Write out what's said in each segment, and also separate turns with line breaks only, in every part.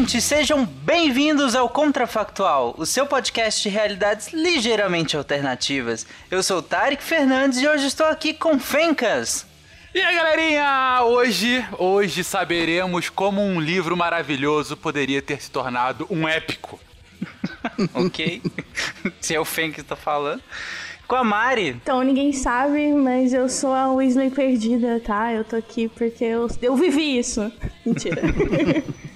ouvintes, sejam bem-vindos ao Contrafactual, o seu podcast de realidades ligeiramente alternativas. Eu sou o Tarek Fernandes e hoje estou aqui com Fencas.
E aí, galerinha! Hoje, hoje saberemos como um livro maravilhoso poderia ter se tornado um épico.
ok. Se é o Fencas que está falando com a Mari.
Então, ninguém sabe, mas eu sou a Weasley perdida, tá? Eu tô aqui porque eu, eu vivi isso. Mentira.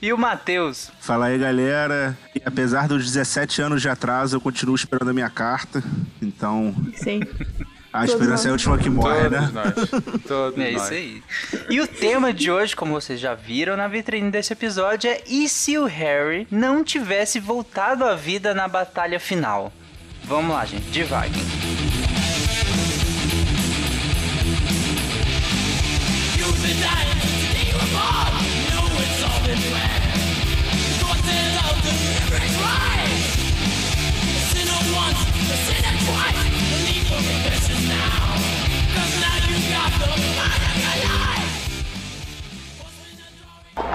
e o Matheus?
Fala aí, galera. E apesar dos 17 anos de atraso, eu continuo esperando a minha carta. Então.
Sim.
A esperança é a última que morre,
Todos
né?
Nós. Todos
é
nós.
isso aí. E o tema de hoje, como vocês já viram na vitrine desse episódio, é e se o Harry não tivesse voltado à vida na batalha final? Vamos lá, gente, devagar.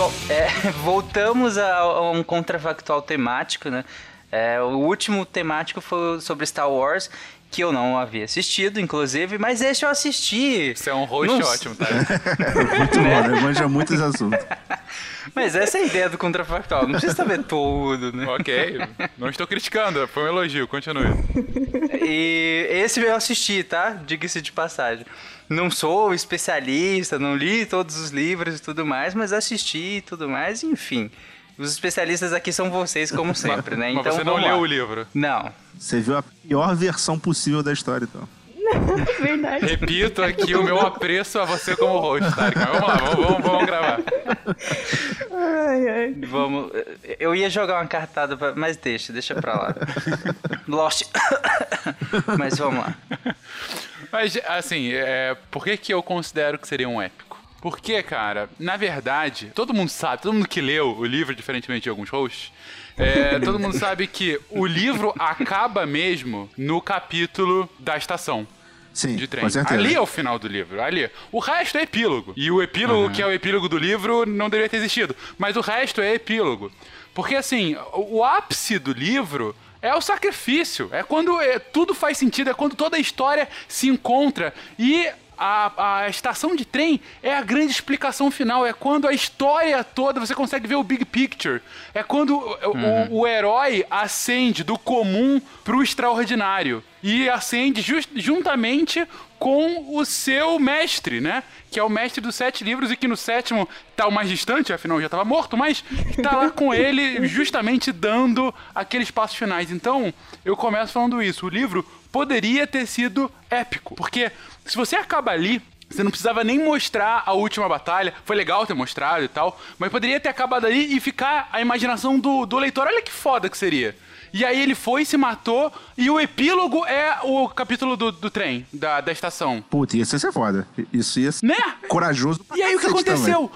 Bom, é, voltamos a, a, um contrafactual temático, né? É, o último temático foi sobre Star Wars, que eu não havia assistido, inclusive, mas esse eu assisti.
Você é um host
Não-
ótimo, tá?
Muito bom, né? Manja muitos assuntos.
Mas essa é a ideia do contrafactual, não precisa saber tudo, né?
ok. Não estou criticando, foi um elogio, continue.
E esse eu assisti, tá? Diga-se de passagem. Não sou especialista, não li todos os livros e tudo mais, mas assisti e tudo mais, enfim. Os especialistas aqui são vocês, como sempre, né?
Mas
Então
você não leu
lá.
o livro.
Não.
Você viu a pior versão possível da história, então.
Verdade.
Repito aqui o meu apreço a você como host, Tarek. Mas vamos lá, vamos, vamos, vamos gravar.
Ai, ai.
Vamos. Eu ia jogar uma cartada, pra... mas deixa, deixa pra lá. Lost. mas vamos lá.
Mas, assim, é, por que, que eu considero que seria um épico? Porque, cara, na verdade, todo mundo sabe, todo mundo que leu o livro, diferentemente de alguns hosts, é, todo mundo sabe que o livro acaba mesmo no capítulo da estação
Sim,
de trem. Ali é o final do livro, ali. O resto é epílogo. E o epílogo, que é o epílogo do livro, não deveria ter existido. Mas o resto é epílogo. Porque, assim, o, o ápice do livro é o sacrifício. É quando é, tudo faz sentido, é quando toda a história se encontra. E a, a estação de trem é a grande explicação final. É quando a história toda você consegue ver o big picture. É quando o- o, o herói ascende do comum pro extraordinário. E ascende jus- juntamente com o seu mestre, né? Que é o mestre dos sete livros e que no sétimo tá o mais distante, afinal já tava morto, mas tá lá com ele justamente dando aqueles passos finais. Então, eu começo falando isso. O livro poderia ter sido épico, porque se você acaba ali, você não precisava nem mostrar a última batalha. Foi legal ter mostrado e tal, mas poderia ter acabado ali e ficar a imaginação do, do leitor. Olha que foda que seria. E aí ele foi, se matou, e o epílogo é o capítulo do, do trem, da, da estação.
Puta, ia ser foda. Isso ia ser
Né?
corajoso pra
E aí o que
cacete também.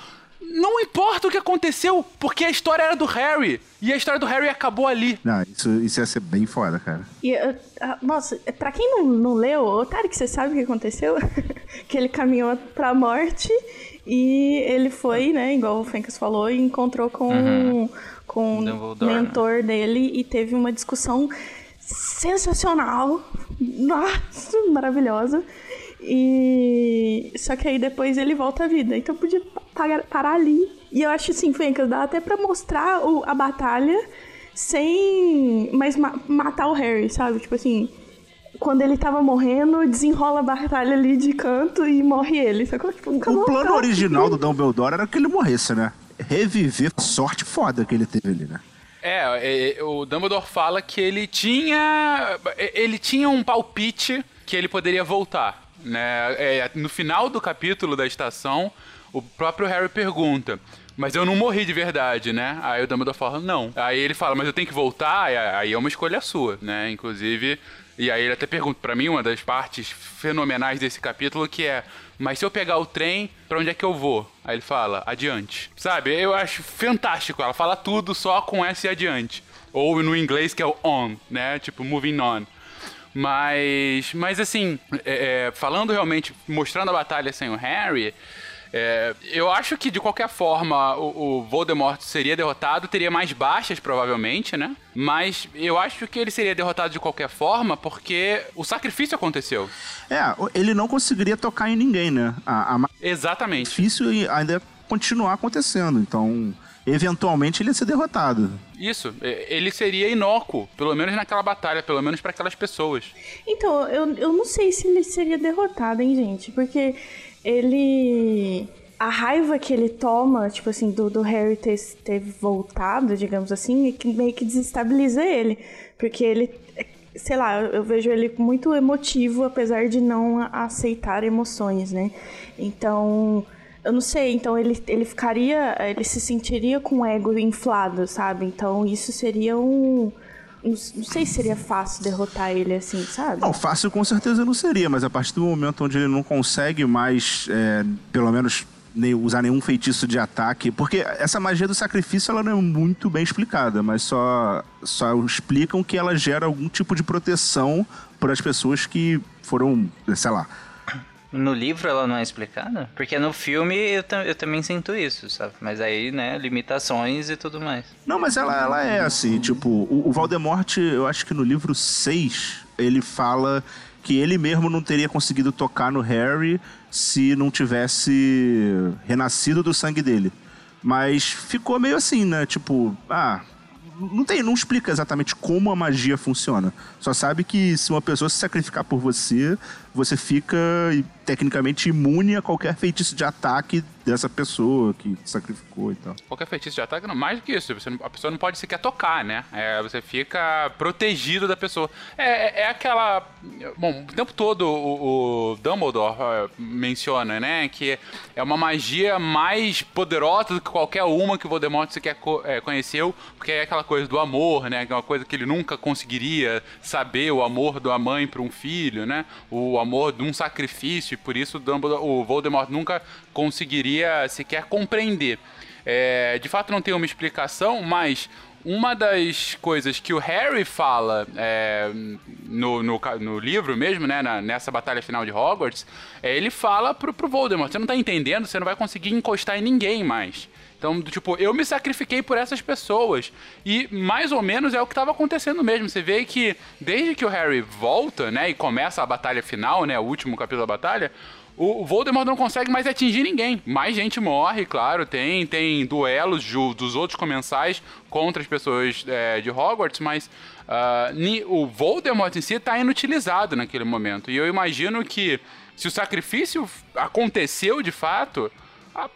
Não importa o que aconteceu, porque a história era do Harry. E a história do Harry acabou ali.
Não, isso, isso ia ser bem foda, cara.
E, eu- ah, nossa, pra quem não, não leu, ô Tarek, você sabe o que aconteceu? que ele caminhou pra morte e ele foi, né, igual o Fencas falou, e encontrou com, com o
Dumbledore,
mentor dele e teve uma discussão sensacional. Nossa, maravilhosa. E só que aí depois ele volta à vida. Então podia pagar- parar ali. E eu acho assim, Fencas, dá até pra mostrar o- a batalha sem. Mas ma- matar o Harry, sabe? Tipo assim. Quando ele tava morrendo, desenrola a batalha ali de canto e morre ele. Sacou? Tipo,
o plano original do Dumbledore era que ele morresse, né? Reviver a sorte foda que ele teve ali, né?
É, é, o Dumbledore fala que ele tinha. Ele tinha um palpite que ele poderia voltar. Né? É, no final do capítulo da estação, o próprio Harry pergunta. Mas eu não morri de verdade, né? Aí o Dumbledore fala, não. Aí ele fala, mas eu tenho que voltar? Aí é uma escolha sua, né? Inclusive, e aí ele até pergunta para mim uma das partes fenomenais desse capítulo que é: "Mas se eu pegar o trem, para onde é que eu vou?" Aí ele fala: "Adiante". Sabe? Eu acho fantástico. Ela fala tudo só com S adiante. Ou no inglês que é o on, né? Tipo moving on. Mas, mas assim, é, é falando realmente, mostrando a batalha sem o Harry, é, eu acho que de qualquer forma o, o, Voldemort seria derrotado, teria mais baixas provavelmente, né? Mas eu acho que ele seria derrotado de qualquer forma porque o sacrifício aconteceu.
É, ele não conseguiria tocar em ninguém, né? A, a...
Exatamente.
Difícil ainda continuar acontecendo, então eventualmente ele ia ser derrotado.
Isso, ele seria inócuo, pelo menos naquela batalha, pelo menos para aquelas pessoas.
Então, eu, eu não sei se ele seria derrotado, hein, gente? Porque ele. A raiva que ele toma, tipo assim, do, do Harry ter, ter voltado, digamos assim, é que meio que desestabiliza ele. Porque ele. Sei lá, eu vejo ele muito emotivo, apesar de não aceitar emoções, né? Então. Eu não sei, então ele, ele ficaria. Ele se sentiria com o ego inflado, sabe? Então isso seria um não, sei se seria fácil derrotar ele assim, sabe?
Não, fácil com certeza não seria, mas a partir do momento onde ele não consegue mais, é, pelo menos nem, usar nenhum feitiço de ataque, porque essa magia do sacrifício ela não é muito bem explicada, mas só, só explicam que ela gera algum tipo de proteção para as pessoas que foram, sei lá,
no livro ela não é explicada? Porque no filme eu, eu também sinto isso, sabe? Mas aí, né, limitações e tudo mais.
Não, mas ela, ela é assim, tipo, o, o Voldemort, eu acho que no livro 6, ele fala que ele mesmo não teria conseguido tocar no Harry se não tivesse renascido do sangue dele. Mas ficou meio assim, né? Tipo, ah, não tem, não explica exatamente como a magia funciona. Só sabe que se uma pessoa se sacrificar por você, você fica tecnicamente imune a qualquer feitiço de ataque dessa pessoa que sacrificou e tal.
Qualquer feitiço de ataque, não, mais do que isso. Você, a pessoa não pode sequer tocar, né? É, você fica protegido da pessoa. É, é, é aquela. Bom, o tempo todo o, o Dumbledore uh, menciona, né? Que é uma magia mais poderosa do que qualquer uma que o Voldemort sequer co é, conheceu, porque é aquela coisa do amor, né? É uma coisa que ele nunca conseguiria saber, o amor da mãe para um filho, né? O amor de um sacrifício, e por isso o, o Voldemort nunca conseguiria sequer compreender. É, de fato, não tem uma explicação, mas uma das coisas que o Harry fala é, no, no, no, livro mesmo, né, na, nessa batalha final de Hogwarts, é, ele fala pro, pro Voldemort, você não tá entendendo, você não vai conseguir encostar em ninguém mais. Então, tipo, eu me sacrifiquei por essas pessoas. E mais ou menos é o que estava acontecendo mesmo. Você vê que desde que o Harry volta, né, e começa a batalha final, né, o último capítulo da batalha, o Voldemort não consegue mais atingir ninguém. Mais gente morre, claro, tem tem duelos dos outros comensais contra as pessoas é, de Hogwarts, mas uh, o Voldemort em si está inutilizado naquele momento. E eu imagino que se o sacrifício aconteceu de fato,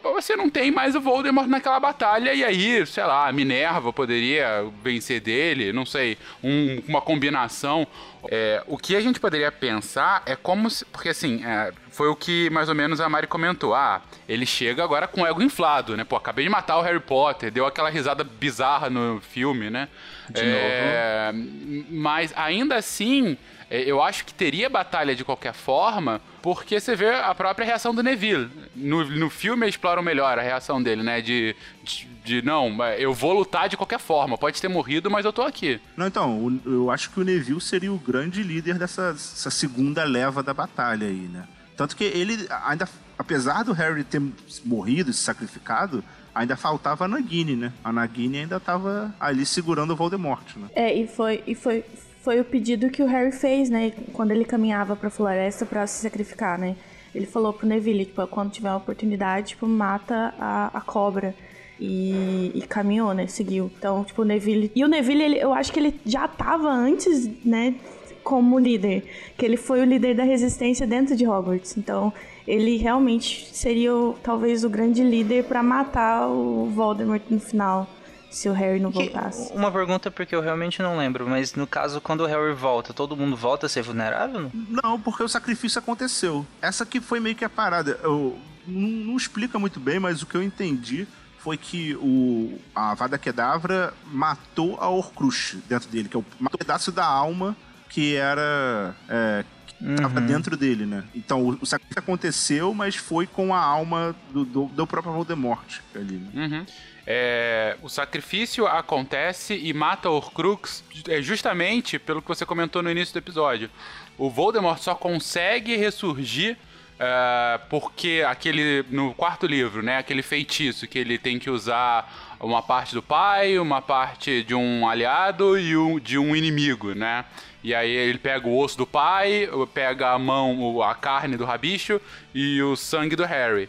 você não tem mais o Voldemort naquela batalha, e aí, sei lá, a Minerva poderia vencer dele, não sei, um, uma combinação. É, o que a gente poderia pensar é como se. Porque assim, é, foi o que mais ou menos a Mari comentou. Ah, ele chega agora com o ego inflado, né? Pô, acabei de matar o Harry Potter, deu aquela risada bizarra no filme, né?
De é,
novo. Mas ainda assim eu acho que teria batalha de qualquer forma, porque você vê a própria reação do Neville. No, no filme exploram melhor a reação dele, né? De, de, de, não, eu vou lutar de qualquer forma. Pode ter morrido, mas eu tô aqui.
Não, então, eu acho que o Neville seria o grande líder dessa segunda leva da batalha aí, né? Tanto que ele ainda, apesar do Harry ter morrido, se sacrificado, ainda faltava a Nagini, né? A Nagini ainda tava ali segurando o Voldemort, né?
É, e foi, e foi, foi o pedido que o Harry fez, né? Quando ele caminhava pra floresta para se sacrificar, né? Ele falou pro Neville, tipo, quando tiver uma oportunidade, tipo, mata a, a cobra. E, e, caminhou, né? Seguiu. Então, tipo, o Neville. E o Neville, ele, eu acho que ele já tava antes, né? Como líder. Que ele foi o líder da resistência dentro de Hogwarts. Então, ele realmente seria talvez o grande líder para matar o Voldemort no final se o Harry não
Que-
voltasse.
uma pergunta porque eu realmente não lembro, mas no caso, quando o Harry volta, todo mundo volta a ser vulnerável?
Não, porque o sacrifício aconteceu. Essa aqui foi meio que a parada. Eu, não, não explica muito bem, mas o que eu entendi foi que o, a Vada Kedavra matou a Horcrux dentro dele, que é o matou um pedaço da alma que era. É, que tava dentro dele, né? Então o, o sacrifício aconteceu, mas foi com a alma do, do, do próprio Voldemort ali, né?
Uhum. É, o sacrifício acontece e mata Horcrux é, justamente pelo que você comentou no início do episódio. O Voldemort só consegue ressurgir é, porque aquele no quarto livro, né, aquele feitiço que ele tem que usar uma parte do pai, uma parte de um aliado e um, de um inimigo, né? E aí ele pega o osso do pai, pega a mão, a carne do rabicho e o sangue do Harry.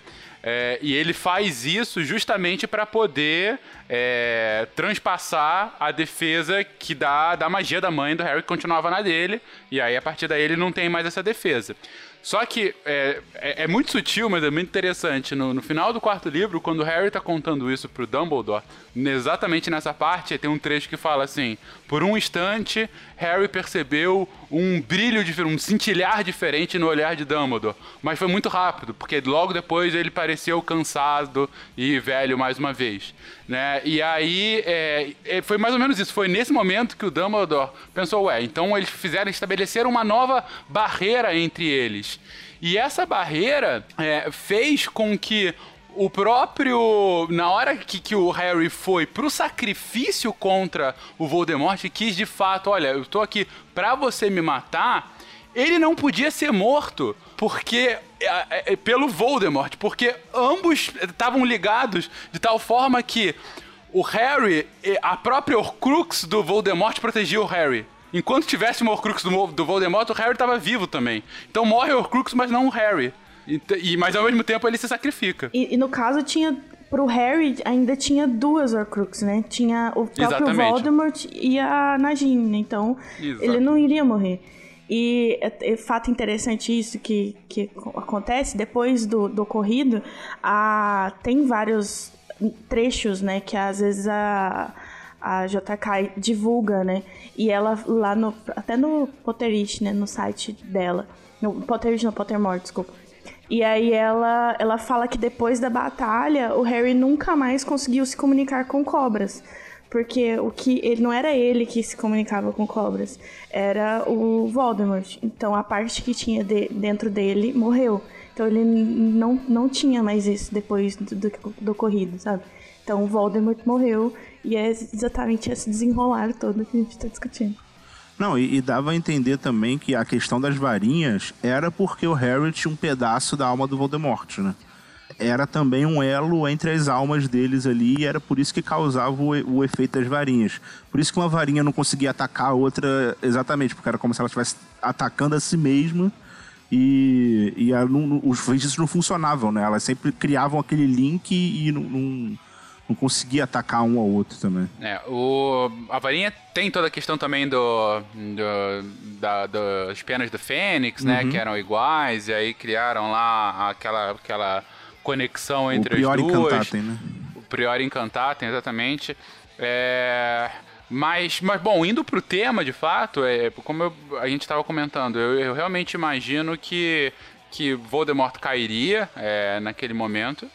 É, e ele faz isso justamente para poder é, transpassar a defesa que dá da magia da mãe do Harry que continuava na dele. E aí, a partir daí, ele não tem mais essa defesa. Só que é, é- é muito sutil, mas é muito interessante. No, no final do quarto livro, quando o Harry tá contando isso pro Dumbledore, exatamente nessa parte, tem um trecho que fala assim: Por um instante, Harry percebeu um brilho um cintilhar diferente no olhar de Dumbledore. Mas foi muito rápido, porque logo depois ele pareceu cansado e velho mais uma vez. Né? E aí é, é, foi mais ou menos isso. Foi nesse momento que o Dumbledore pensou, ué, então eles fizeram estabelecer uma nova barreira entre eles. E essa barreira é, fez com que o próprio. Na hora que, que o Harry foi pro sacrifício contra o Voldemort quis de fato, olha, eu tô aqui pra você me matar, ele não podia ser morto. Porque. é, é, pelo Voldemort. Porque ambos estavam ligados de tal forma que o Harry, a própria Horcrux do Voldemort protegia o Harry. Enquanto tivesse uma Horcrux do, do Voldemort, o Harry estava vivo também. Então morre o Horcrux, mas não o Harry. Ent- E, mas ao mesmo tempo ele se sacrifica.
E, e no caso tinha. Pro Harry ainda tinha duas Horcruxes, né? Tinha o próprio
Exatamente.
Voldemort e a Nagini, né? Então
Exato.
ele não iria morrer. E é, é fato interessante isso que, que acontece depois do, do ocorrido, a, tem vários trechos, né? Que às vezes a, a JK divulga, né? E ela lá no. Até no Potterish, né? No site dela. No Potterish, no Pottermore, desculpa. E aí ela, ela fala que depois da batalha, o Harry nunca mais conseguiu se comunicar com cobras. Porque o que ele não era ele que se comunicava com cobras, era o Voldemort. Então a parte que tinha de- dentro dele morreu. Então ele não, não tinha mais isso depois do, do, do ocorrido, sabe? Então o Voldemort morreu e é exatamente esse desenrolar todo que a gente tá discutindo.
Não, e, e dava a entender também que a questão das varinhas era porque o Harry tinha um pedaço da alma do Voldemort, né? Era também um elo entre as almas deles ali e era por isso que causava o, o efeito das varinhas. Por isso que uma varinha não conseguia atacar a outra exatamente, porque era como se ela estivesse atacando a si mesma e, e não- os feitiços não funcionavam, né? Elas sempre criavam aquele link e não, não, não conseguia atacar um ao outro também.
É, o, a varinha tem toda a questão também do, do- da- das penas do Fênix, né?
Uhum.
Que eram iguais, e aí criaram lá aquela, aquela conexão
O
entre as duas.
Incantatem, né?
O Prior Incantatem, exatamente. É, mas, mas, bom, indo pro tema, de fato, é, como eu- a gente estava comentando, eu, eu realmente imagino que, que Voldemort cairia é, naquele momento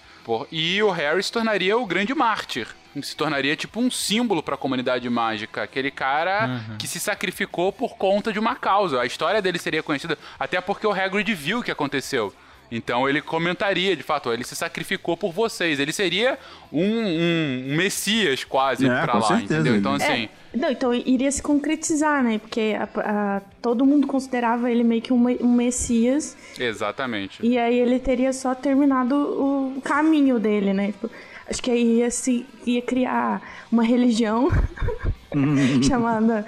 e o Harry se tornaria o grande mártir. Se tornaria tipo um símbolo para a comunidade mágica. Aquele cara que se sacrificou por conta de uma causa. A história dele seria conhecida até porque o Hagrid viu o que aconteceu. Então ele comentaria, de fato, ele se sacrificou por vocês. Ele seria um, um- um messias quase
É,
pra lá,
certeza,
entendeu?
ele-
Então assim,
É, não, então iria se concretizar, né? Porque a- a- todo mundo considerava ele meio que um, um messias.
exatamente.
E aí ele teria só terminado o caminho dele, né? Tipo, acho que aí ia, se, ia criar uma religião chamada,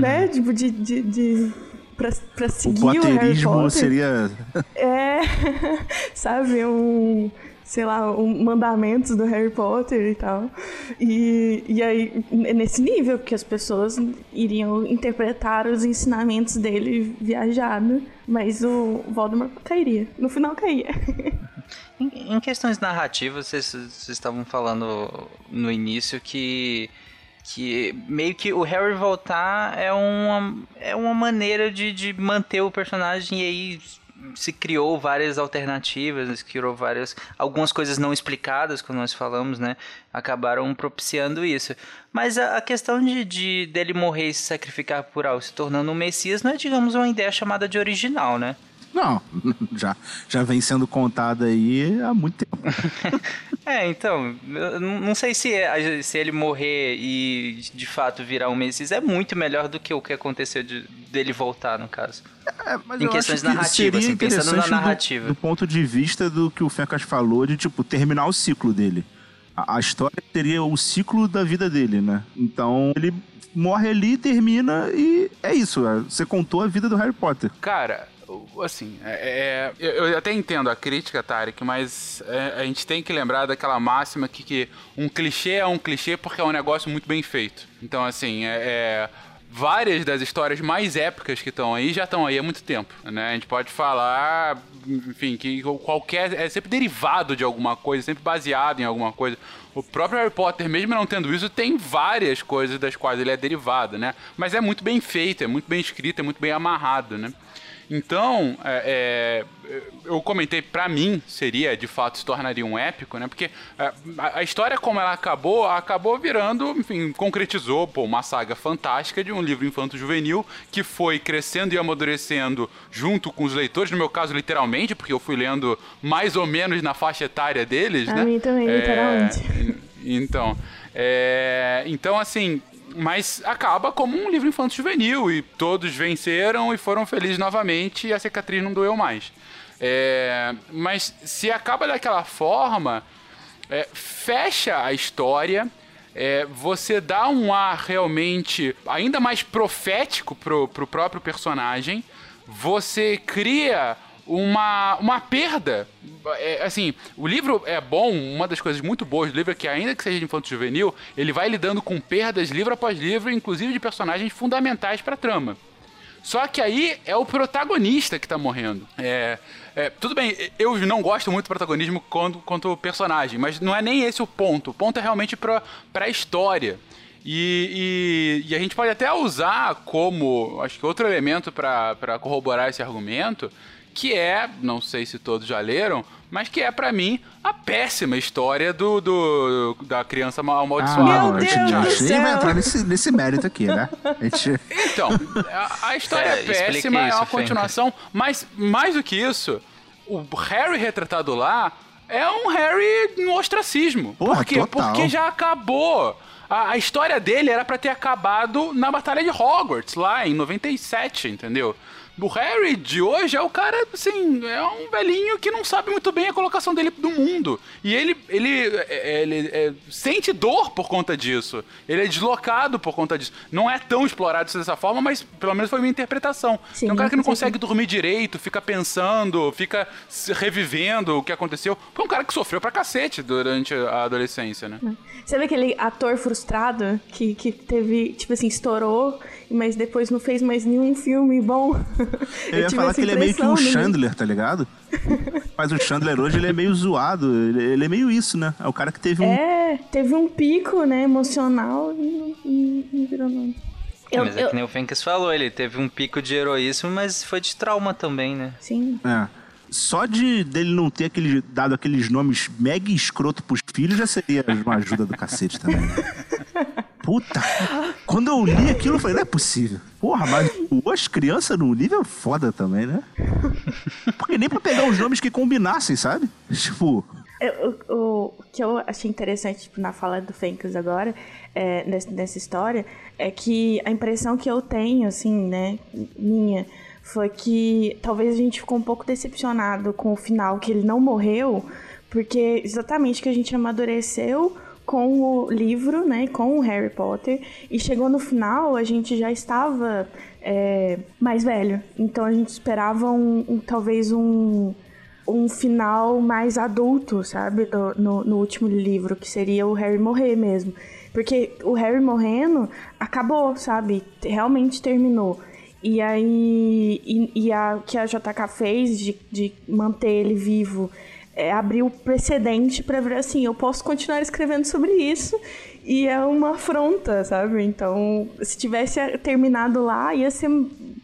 né? Tipo, de... de, de pra, pra
O
seguir o, Harry
potterismo
Potter.
seria.
É, sabe, um, sei lá, um mandamentos do Harry Potter e tal. E, e aí, é nesse nível que as pessoas iriam interpretar os ensinamentos dele viajado, mas o Voldemort cairia. No final caía.
Em, em questões narrativas, vocês, vocês estavam falando no início que que meio que o Harry voltar é uma, é uma maneira de, de manter o personagem e aí se criou várias alternativas, se criou várias algumas coisas não explicadas, como nós falamos, né, acabaram propiciando isso. Mas a, a questão de, de dele morrer e se sacrificar por algo, se tornando um messias, não é, digamos, uma ideia chamada de original, né?
Não, já, já vem sendo contada aí há muito tempo.
é, então, eu não sei se, é, se ele morrer e de fato virar um Messias é muito melhor do que o que aconteceu de, dele voltar, no caso.
É, mas
em questões
que
narrativas, assim, pensando na
interessante do-
narrativa.
Do, ponto de vista do que o Fencas falou, de tipo, terminar o ciclo dele. A, a história seria o ciclo da vida dele, né? Então ele morre ali, termina e é isso. é, Você contou a vida do Harry Potter.
Cara, assim, é, é- eu até entendo a crítica, Tarek, mas é, a gente tem que lembrar daquela máxima que, que um clichê é um clichê porque é um negócio muito bem feito. Então, assim, é, é, várias das histórias mais épicas que estão aí já estão aí há muito tempo, né? A gente pode falar, enfim, que qualquer... é sempre derivado de alguma coisa, sempre baseado em alguma coisa. O próprio Harry Potter, mesmo não tendo isso, tem várias coisas das quais ele é derivado, né? Mas é muito bem feito, é muito bem escrito, é muito bem amarrado, né? Então, é, é, eu comentei, pra mim, seria, de fato, se tornaria um épico, né? Porque é, a, a história, como ela acabou, acabou virando, enfim, concretizou, pô, uma saga fantástica de um livro infanto-juvenil que foi crescendo e amadurecendo junto com os leitores, no meu caso, literalmente, porque eu fui lendo mais ou menos na faixa etária deles,
A
né?
mim também,
É,
literalmente.
então, é, então assim, mas acaba como um livro infanto juvenil e todos venceram e foram felizes novamente e a cicatriz não doeu mais. É, mas se acaba daquela forma, é, fecha a história. é, você dá um ar realmente ainda mais profético pro, pro próprio personagem. Você cria uma, uma perda. É, assim, o livro é bom, uma das coisas muito boas do livro é que, ainda que seja de infanto juvenil, ele vai lidando com perdas livro após livro, inclusive de personagens fundamentais pra trama. Só que aí é o protagonista que tá morrendo. É, é, tudo bem, eu não gosto muito do protagonismo quanto, quanto personagem, mas não é nem esse o ponto. O ponto é realmente pra, pra história. E, e- e a gente pode até usar como, acho que outro elemento pra corroborar esse argumento, que é, não sei se todos já leram, mas que é pra mim a péssima história do, do- da criança mal- amaldiçoada.
Meu
a gente,
Deus
a
do
gente nem vai entrar nesse, nesse mérito aqui, né? A gente,
Então, a, a história
É,
é, péssima, é
isso,
uma
Fenca.
continuação, mas mais do que isso, o Harry retratado lá é um Harry no ostracismo.
Porra,
Por quê?
total.
Porque já acabou. A, a história dele era pra ter acabado na Batalha de Hogwarts, lá em 97, entendeu? O Harry de hoje é o cara, assim, é um velhinho que não sabe muito bem a colocação dele no mundo. E ele, ele, é- ele é, sente dor por conta disso. Ele é deslocado por conta disso. Não é tão explorado dessa forma, mas pelo menos foi minha interpretação.
Sim,
é um cara que não consegue dormir direito, fica pensando, fica revivendo o que aconteceu. Foi um cara que sofreu pra cacete durante a adolescência, né?
Você vê aquele ator frustrado que, que teve, tipo assim, estourou, mas depois não fez mais nenhum filme bom?
eu ia
tive
falar que ele é meio que um
no-
Chandler, tá ligado? Mas o Chandler hoje ele é meio zoado. Ele, é meio isso, né? É o cara que teve um.
É, teve um pico, né, emocional e não, não- não virou nada. Eu,
mas é
eu-
que nem o Fencas falou, ele teve um pico de heroísmo, mas foi de trauma também, né?
Sim.
É. Só de dele não ter aquele, dado aqueles nomes mega escroto pros filhos já seria uma ajuda do cacete também. Puta. Quando eu li aquilo, eu falei, não é possível. Porra, mas as crianças no é foda também, né? Porque nem pra pegar os nomes que combinassem, sabe? Tipo,
Eu- o, o que eu achei interessante tipo, na fala do Fencas agora, é, nessa, nessa história, é que a impressão que eu tenho, assim, né, minha, foi que talvez a gente ficou um pouco decepcionado com o final, que ele não morreu, porque exatamente que a gente amadureceu com o livro, né, com o Harry Potter, e chegou no final, a gente já estava é, mais velho. Então a gente esperava um, um- talvez um um final mais adulto, sabe? Do- no, no último livro, que seria o Harry morrer mesmo. Porque o Harry morrendo acabou, sabe? Realmente terminou. E aí. E, e a, o que a JK fez de, de manter ele vivo é, abriu precedente pra ver assim, eu posso continuar escrevendo sobre isso e é uma afronta, sabe? Então, se tivesse terminado lá, ia ser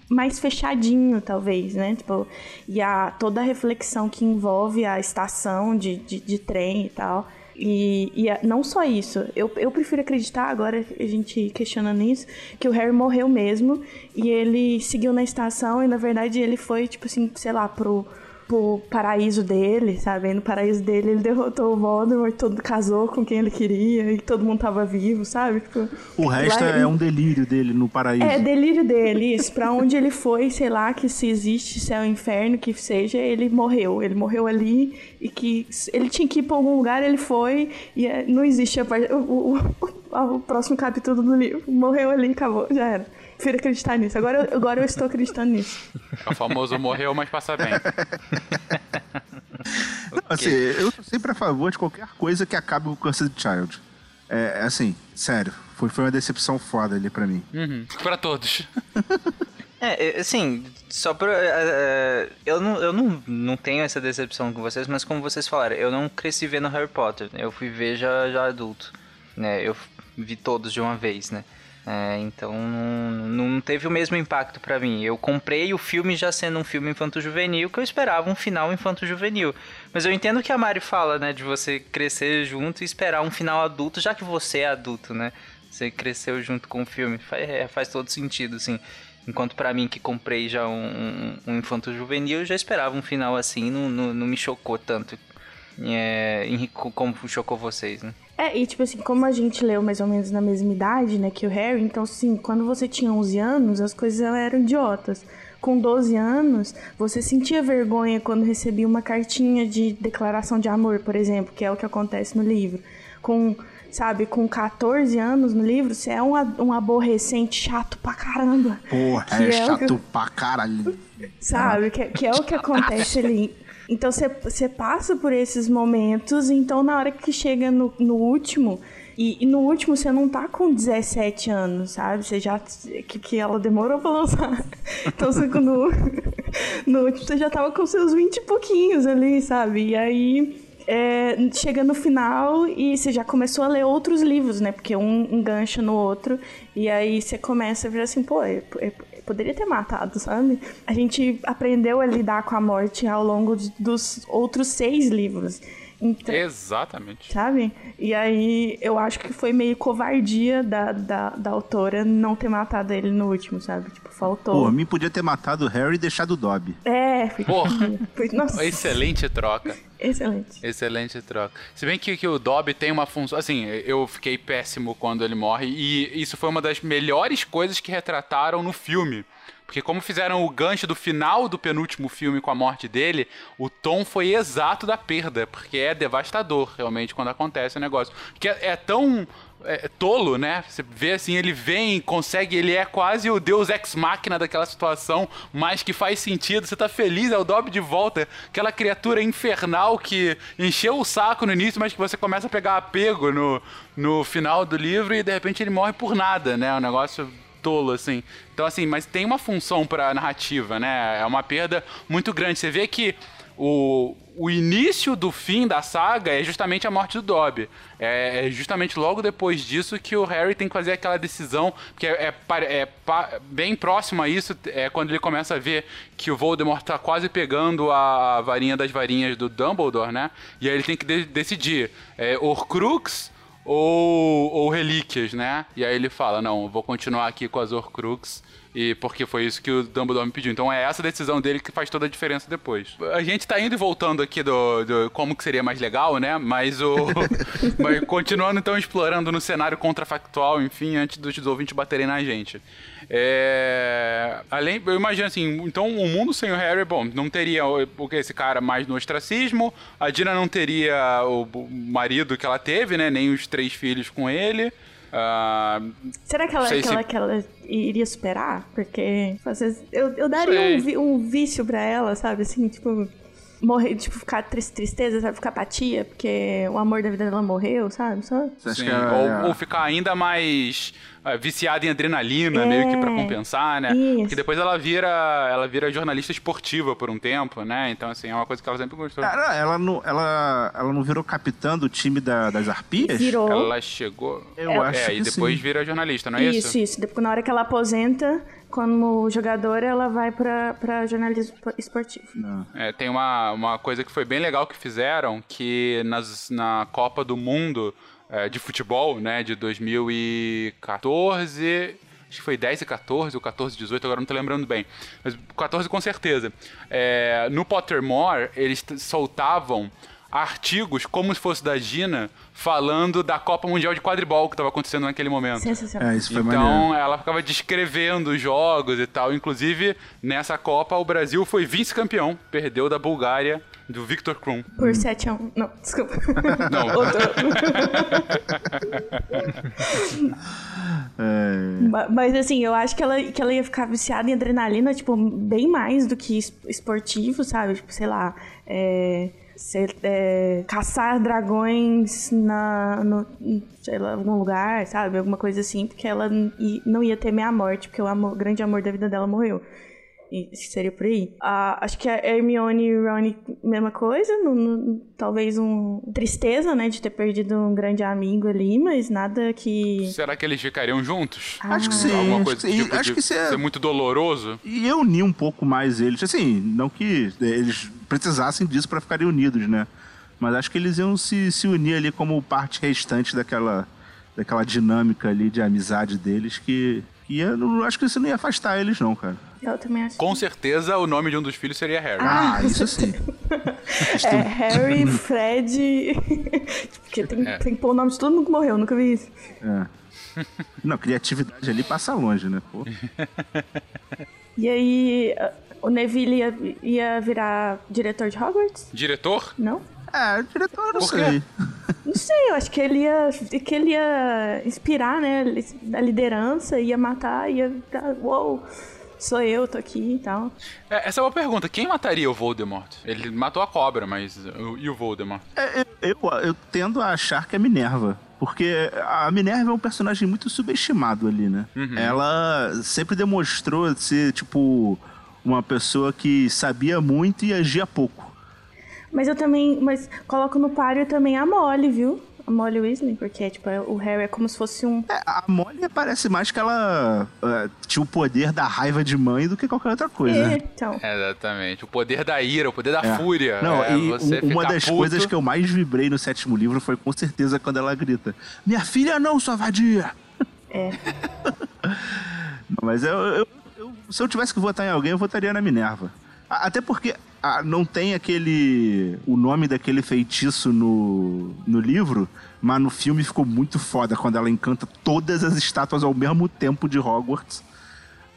mais fechadinho, talvez, né? Tipo, e a, toda a reflexão que envolve a estação de, de, de trem e tal. E, e a- não só isso, eu, eu prefiro acreditar, agora a gente questionando isso, que o Harry morreu mesmo e ele seguiu na estação e na verdade ele foi, tipo assim, sei lá, pro, pro paraíso dele, sabe? E no paraíso dele ele derrotou o Voldemort, todo casou com quem ele queria e todo mundo tava vivo, sabe? Tipo,
O resto é
ele-
um delírio dele no paraíso.
é, delírio dele, isso. Pra onde ele foi, sei lá, que se existe céu e inferno, que seja, ele morreu. Ele morreu ali e que ele tinha que ir pra algum lugar, ele foi e é, não existe a parte, o, o- o- o próximo capítulo do livro. Morreu ali, acabou, já era. Prefiro acreditar nisso. Agora, eu- agora eu estou acreditando nisso.
É o famoso morreu, mas passa bem.
Assim, eu tô sempre a favor de qualquer coisa que acabe com o Cursed Child. É, assim, sério, foi, foi uma decepção foda ali pra mim.
Uhum. Pra todos.
É, é, assim, só pra. é, é, eu não, eu não, não tenho essa decepção com vocês, mas como vocês falaram, eu não cresci vendo Harry Potter. Eu fui ver já, já adulto. Né? Eu vi todos de uma vez, né? É, então não, não teve o mesmo impacto pra mim. Eu comprei o filme já sendo um filme infanto-juvenil, que eu esperava um final infanto-juvenil. Mas eu entendo que a Mari fala, né? De você crescer junto e esperar um final adulto, já que você é adulto, né? Você cresceu junto com o filme. Faz, é, faz todo sentido, assim. Enquanto pra mim que comprei já um, um, um infanto juvenil, eu já esperava um final assim, não, não, não me chocou tanto. É, como chocou vocês, né?
É, e tipo assim, como a gente leu mais ou menos na mesma idade, né, que o Harry, então assim, quando você tinha 11 anos, as coisas eram idiotas. Com 12 anos, você sentia vergonha quando recebia uma cartinha de declaração de amor, por exemplo, que é o que acontece no livro. Com, sabe, com 14 anos no livro, você é um, um aborrecente chato pra caramba.
Porra, é,
é
chato
que-
pra caralho.
Sabe? Que, que é o que acontece ali. Então você- passa por esses momentos, então na hora que chega no, no último. E, e no último você não tá com 17 anos, sabe? Você já. Que, que ela demorou pra lançar. Então você, no, no último você já tava com seus 20 e pouquinhos ali, sabe? E aí. é, chega no final e você já começou a ler outros livros, né? Porque um engancha no outro. E aí você começa a ver assim, pô, eu- eu poderia ter matado, sabe? A gente aprendeu a lidar com a morte ao longo de- dos outros seis livros. Então,
Exatamente.
sabe? E aí eu acho que foi meio covardia da, da, da autora não ter matado ele no último, sabe? Tipo, faltou.
Pô, mim podia ter matado o Harry e deixado o Dobby.
É, foi,
Porra.
foi- nossa,
Excelente troca.
excelente.
Excelente troca. Se bem que, que o Dobby tem uma função. Assim, eu fiquei péssimo quando ele morre. E isso foi uma das melhores coisas que retrataram no filme. Porque como fizeram o gancho do final do penúltimo filme com a morte dele, o tom foi exato da perda. Porque é devastador, realmente, quando acontece o negócio. Porque é, é tão é, tolo, né? Você vê assim, ele vem, consegue, ele é quase o deus ex-máquina daquela situação, mas que faz sentido, você tá feliz, é o Dobby de volta, aquela criatura infernal que encheu o saco no início, mas que você começa a pegar apego no, no final do livro e de repente ele morre por nada, né? Um negócio tolo, assim. Então, assim, mas tem uma função pra narrativa, né? É uma perda muito grande. Você vê que o, o início do fim da saga é justamente a morte do Dobby. É, é justamente logo depois disso que o Harry tem que fazer aquela decisão, que é, é é bem próximo a isso, é quando ele começa a ver que o Voldemort tá quase pegando a varinha das varinhas do Dumbledore, né? E aí ele tem que de- decidir, é, Horcrux ou, ou relíquias, né? E aí ele fala, não, vou continuar aqui com as Horcrux, e porque foi isso que o Dumbledore me pediu. Então é essa decisão dele que faz toda a diferença depois. A gente tá indo e voltando aqui do, do como que seria mais legal, né? Mas o... mas continuando então explorando no cenário contrafactual, enfim, antes dos ouvintes baterem na gente. É... Além, eu imagino assim, então o mundo sem o Harry, bom, não teria o, o que esse cara mais no ostracismo, a Dina não teria o, marido que ela teve, né? Nem os três filhos com ele. Ah,
Será que ela, que,
se-
ela, que ela iria superar? Porque às vezes, eu, eu daria um, vi- um vício pra ela, sabe? Assim, tipo. morrer, tipo, ficar tris- tristeza, sabe? Ficar apatia, porque o amor da vida dela morreu, sabe? Só...
Ou,
é-
ou ficar ainda mais viciada em adrenalina, meio que pra compensar, né?
isso.
Porque depois ela vira, ela vira jornalista esportiva por um tempo, né? Então, assim, é uma coisa que ela sempre gostou.
Cara, ela não, ela, ela não virou capitã do time da- das arpias?
Virou.
Ela chegou.
Eu
é,
acho
e
que
depois
sim.
vira jornalista, não é isso?
Isso, isso. Depois, na hora que ela aposenta, como jogadora, ela vai pra, pra jornalismo esportivo.
É, tem uma, uma coisa que foi bem legal que fizeram, que nas, na Copa do Mundo é, de futebol, né, de 2014, acho que foi 10 e 14 ou 14 e 18, agora não tô lembrando bem, mas 14 com certeza. É, no Pottermore, eles soltavam artigos como se fosse da Gina falando da Copa Mundial de Quadribol que estava acontecendo naquele momento.
Sensacional.
É, isso foi
Então
maneiro.
ela ficava descrevendo os jogos e tal. Inclusive, nessa Copa, o Brasil foi vice-campeão. Perdeu da Bulgária, do Victor Krum.
Por 7 a 1. Não, desculpa.
Não.
Outro.
É,
Ma- Mas assim, eu acho que ela, que ela ia ficar viciada em adrenalina, tipo, bem mais do que es- esportivo, sabe? Tipo, sei lá, é, é, caçar dragões na, no, sei lá, algum lugar, sabe? Alguma coisa assim, porque ela não ia temer a morte, porque o amor- grande amor da vida dela morreu. E acho que seria por aí. Ah, acho que a Hermione e o Ron, mesma coisa. no- no- talvez um tristeza, né, de ter perdido um grande amigo ali, mas nada que...
Será que eles ficariam juntos?
acho que sim.
Alguma
acho
coisa
que sim.
tipo
acho
de
que isso é-
ser muito doloroso?
E eu uni um pouco mais eles. Assim, não que eles precisassem disso pra ficarem unidos, né? Mas acho que eles iam se, se unir ali como parte restante daquela, daquela dinâmica ali de amizade deles que ia, não, acho que isso não ia afastar eles, não, cara.
Eu também acho.
Com certeza, o nome de um dos filhos seria Harry.
Ah, isso sim.
É Harry, Fred. Porque tem,
É.
tem que pôr o nome de todo mundo que morreu, nunca vi isso.
É. Não, criatividade ali passa longe, né? Pô.
E aí, o Neville ia, ia virar diretor de Hogwarts?
Diretor?
Não?
É, diretor, não sei.
Não sei, eu acho que ele ia, que ele ia inspirar, né? A liderança, ia matar, ia. dar, Uou, sou eu, tô aqui e tal.
É, essa é uma pergunta. Quem mataria o Voldemort? Ele matou a cobra, mas e o Voldemort?
É, eu, eu, eu tendo a achar que é Minerva. Porque a Minerva é um personagem muito subestimado ali, né? Ela sempre demonstrou ser, tipo, uma pessoa que sabia muito e agia pouco.
Mas eu também. Mas coloco no páreo também a Molly, viu? A Molly Weasley, porque tipo, o Harry é como se fosse um.
É, a Molly parece mais que ela é, tinha o poder da raiva de mãe do que qualquer outra coisa.
É,
né?
então.
Exatamente. O poder da ira, o poder da
É.
fúria.
Não,
é,
e
você
um- uma das
puto.
coisas que eu mais vibrei no sétimo livro foi com certeza quando ela grita: Minha filha não, sua vadia!
É.
Mas eu, eu- eu- se eu tivesse que votar em alguém, eu votaria na Minerva. Até porque ah, não tem aquele. o nome daquele feitiço no, no livro, mas no filme ficou muito foda quando ela encanta todas as estátuas ao mesmo tempo de Hogwarts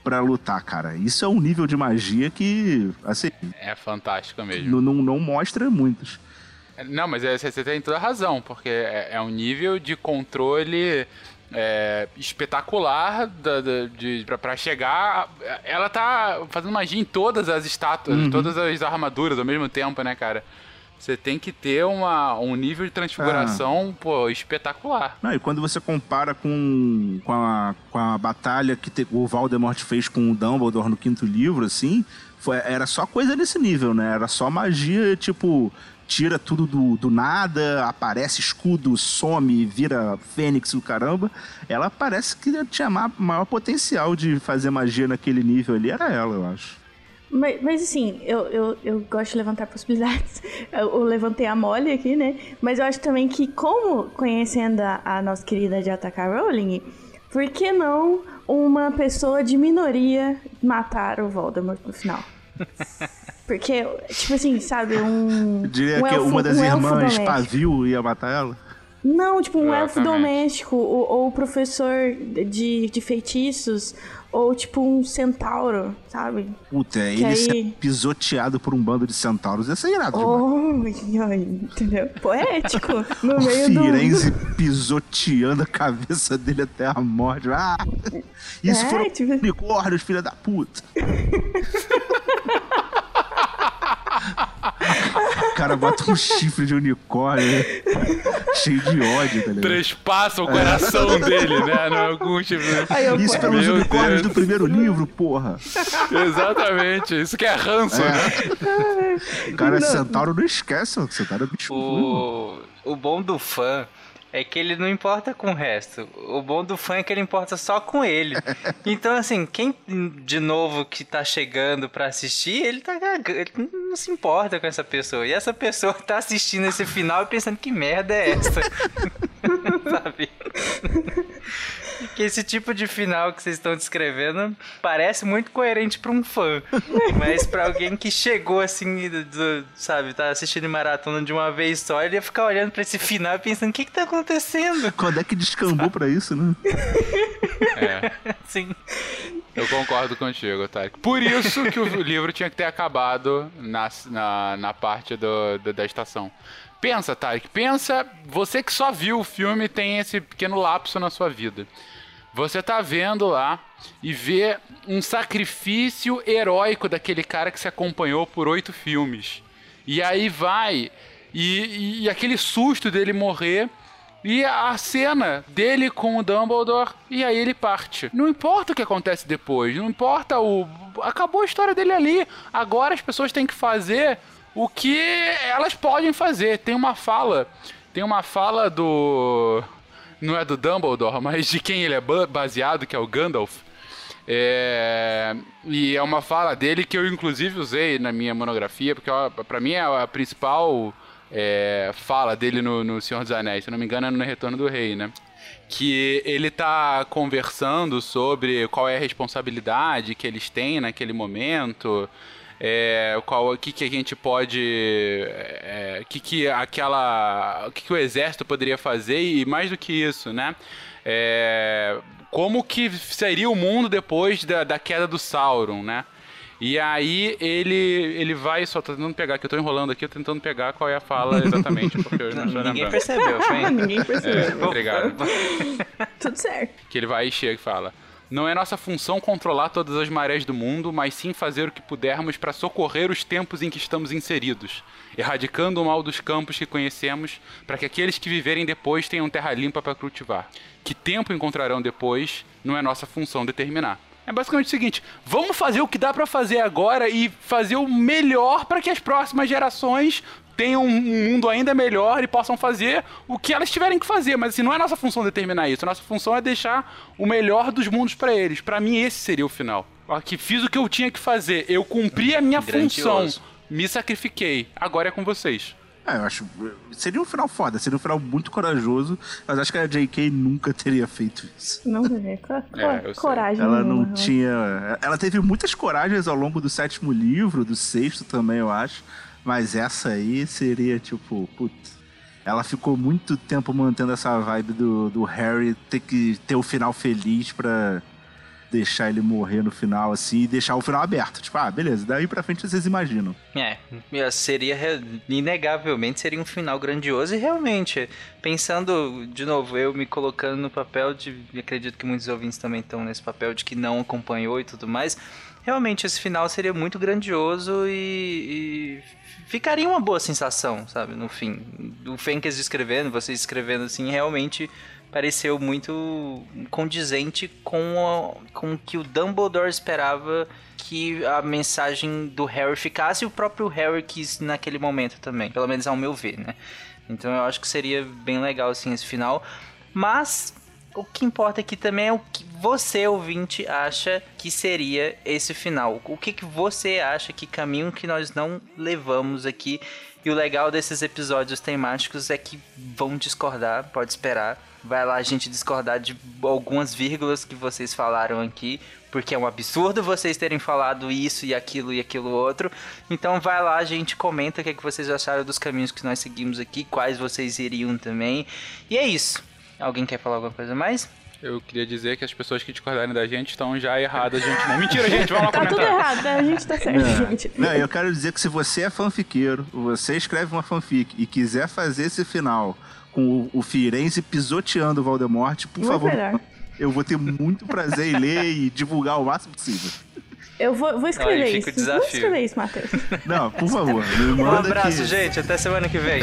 pra lutar, cara. Isso é um nível de magia que, assim,
É fantástico mesmo.
não, não, não mostra muitos.
Não, mas é- você tem toda a razão, porque é, é um nível de controle é, espetacular da, da- de, pra, pra chegar. Ela tá fazendo magia em todas as estátuas,
Uhum.
todas as armaduras ao mesmo tempo, né, cara? Você tem que ter uma, um nível de transfiguração,
Ah.
pô, espetacular.
Não, e quando você compara com, com, a, com a batalha que te- o Voldemort fez com o Dumbledore no quinto livro, assim, foi, era só coisa nesse nível, né? Era só magia, tipo, tira tudo do, do nada, aparece escudo, some, vira fênix o caramba. Ela parece que tinha ma- maior potencial de fazer magia naquele nível ali, era ela, eu acho.
Mas, mas assim, eu, eu, eu gosto de levantar possibilidades. Eu, eu levantei a mole aqui, né? Mas eu acho também que, como conhecendo a, a nossa querida J.K. Rowling, por que não uma pessoa de minoria matar o Voldemort no final? Porque, tipo assim, sabe, um.
Eu diria
um
que
elfo-
uma das
um elfo
irmãs. Pavio ia matar ela.
Não, tipo um elfo
Exatamente.
doméstico, ou, ou professor de, de feitiços, ou tipo um centauro, sabe?
Puta,
Que
ele ser
aí-
pisoteado por um bando de centauros ia ser irado.
Oh, ai, entendeu? Poético. No
O
meio do.
Firenze pisoteando a cabeça dele até a morte. Ah, isso
É,
foram
tipo-
unicórnios, filha da puta. O cara bota um chifre de unicórnio, né? cheio de ódio, tá ligado?
Trespassa o coração dele, né? Não é algum tipo.
Aí eu,
Isso pelos
Meu
unicórnios
Deus.
do primeiro livro, porra.
Exatamente. Isso que é ranço, né?
O cara centauro não esquece, mano. que Centauro é bicho.
O, o bom do fã é que ele não importa com o resto. O bom do fã é que ele importa só com ele. Então, assim, quem de novo que tá chegando pra assistir, ele tá. Ele não se importa com essa pessoa. E essa pessoa tá assistindo esse final e pensando que merda é essa. Sabe? Que esse tipo de final que vocês estão descrevendo parece muito coerente pra um fã. Mas pra alguém que chegou assim, do- do- sabe, tá assistindo maratona de uma vez só, ele ia ficar olhando pra esse final e pensando: o que que tá acontecendo?
Quando é que descambou pra isso, né?
É.
Assim.
Eu concordo contigo, Tarek. Por isso que o livro tinha que ter acabado na, na, na parte do, do- da estação. Pensa, Tarek, pensa, você que só viu o filme tem esse pequeno lapso na sua vida. Você tá vendo lá e vê um sacrifício heróico daquele cara que se acompanhou por oito filmes. E aí vai, e, e aquele susto dele morrer, e a cena dele com o Dumbledore, e aí ele parte. Não importa o que acontece depois, não importa o. Acabou a história dele ali. Agora as pessoas têm que fazer o que elas podem fazer. Tem uma fala. Tem uma fala do. Não é do Dumbledore, mas de quem ele é ba- baseado, que é o Gandalf. É, e é uma fala dele que eu inclusive usei na minha monografia, porque ó, pra mim é a principal é, fala dele no, no Senhor dos Anéis, se não me engano é no Retorno do Rei, né? Que ele tá conversando sobre qual é a responsabilidade que eles têm naquele momento, é, qual o que, que a gente pode é, que que aquela o que, que o exército poderia fazer e mais do que isso né é, como que seria o mundo depois da, da queda do Sauron né e aí ele ele vai só tô tentando pegar que eu tô enrolando aqui tô tentando pegar qual é a fala exatamente porque eu não
Ninguém
lembrando
percebeu, foi?
Ninguém percebeu.
é, obrigado
Tudo certo.
que ele vai e chega e fala: Não é nossa função controlar todas as marés do mundo, mas sim fazer o que pudermos para socorrer os tempos em que estamos inseridos, erradicando o mal dos campos que conhecemos, para que aqueles que viverem depois tenham terra limpa para cultivar. Que tempo encontrarão depois, não é nossa função determinar. É basicamente o seguinte: vamos fazer o que dá para fazer agora e fazer o melhor para que as próximas gerações tenham um mundo ainda melhor e possam fazer o que elas tiverem que fazer. Mas assim, não é nossa função determinar isso. Nossa função é deixar o melhor dos mundos para eles. Para mim, esse seria o final. Ó, Que fiz o que eu tinha que fazer. Eu cumpri a minha função.
Grandioso.
Me sacrifiquei. Agora é com vocês.
É, eu acho. Seria um final foda, seria um final muito corajoso, mas acho que a J.K. nunca teria feito isso.
Não, é, co-
É, sei.
coragem.
Ela não
nenhuma.
tinha. Ela teve muitas coragens ao longo do sétimo livro, do sexto também, eu acho. Mas essa aí seria tipo, puta. Ela ficou muito tempo mantendo essa vibe do, do Harry ter que ter o final feliz pra deixar ele morrer no final, assim, e deixar o final aberto. Tipo, ah, beleza, daí pra frente vocês imaginam.
É, seria inegavelmente seria um final grandioso e realmente, pensando de novo, eu me colocando no papel de, acredito que muitos ouvintes também estão nesse papel de que não acompanhou e tudo mais, realmente esse final seria muito grandioso e, e ficaria uma boa sensação, sabe, no fim. O Fenkes descrevendo, vocês escrevendo assim, realmente pareceu muito condizente com, a- com o que o Dumbledore esperava que a mensagem do Harry ficasse e o próprio Harry quis naquele momento também, pelo menos ao meu ver, né? Então eu acho que seria bem legal assim esse final, mas o que importa aqui também é o que você, ouvinte, acha que seria esse final. O que, que você acha, que caminho que nós não levamos aqui. E o legal desses episódios temáticos é que vão discordar, pode esperar. Vai lá a gente discordar de algumas vírgulas que vocês falaram aqui, porque é um absurdo vocês terem falado isso e aquilo e aquilo outro. Então vai lá, a gente comenta o que, é que vocês acharam dos caminhos que nós seguimos aqui, quais vocês iriam também. E é isso. Alguém quer falar alguma coisa mais?
Eu queria dizer que as pessoas que discordarem da gente estão já erradas, gente. Não. Mentira, gente, vamos lá
Tá tudo
comentar.
errado, né? a gente tá certo, gente.
Não, eu quero dizer que se você é fanfiqueiro, você escreve uma fanfic e quiser fazer esse final com o, o Firenze pisoteando o Voldemort, por
Muito
favor,
melhor.
eu vou ter muito prazer em ler e divulgar o máximo possível.
Eu vou, vou escrever
Aí
isso. Vou escrever isso, Matheus.
Não, por favor, me
Um abraço,
que...
gente. Até semana que vem.